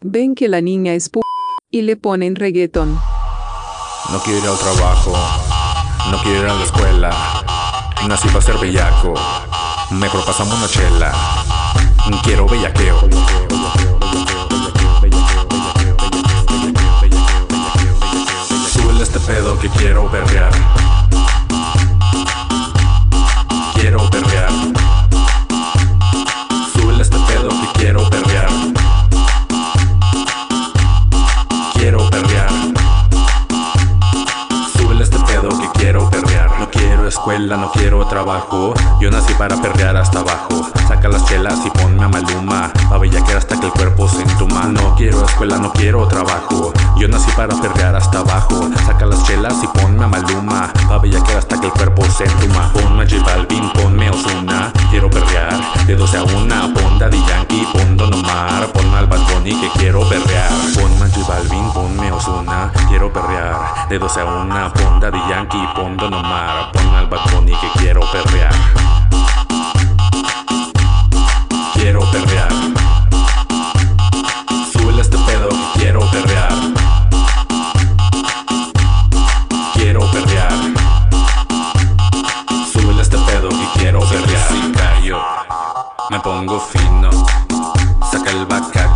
Ven que la niña es pu y le ponen reggaeton. No quiero ir al trabajo, no quiero ir a la escuela. Nací para ser bellaco, mejor pasamos una chela. Quiero bellaqueo. Súbele este pedo que quiero berrear. Escuela, no quiero trabajo. Yo nací para perrear hasta abajo. Saca las chelas y ponme a maluma. Pa' bellaquear hasta que el cuerpo se entuma. No quiero escuela, no quiero trabajo. Yo nací para perrear hasta abajo. Saca las chelas y ponme a maluma. Pa' bellaquear hasta que el cuerpo se entuma. Ponme a J ponme a Ozuna. Quiero perrear de 12 a 1. Pon Daddy Yankee, pon Don Omar. Ponme al Bad Bunny que quiero perrear. Ponme a J de 12 a una ponda de yankee, ponda no mara, pon al balcón y que este quiero perrear. Quiero perrear. Súbele este pedo, que quiero perrear. Quiero perrear. Súbele este pedo y quiero perrear. Sin callo, me pongo fino. Saca el bacán.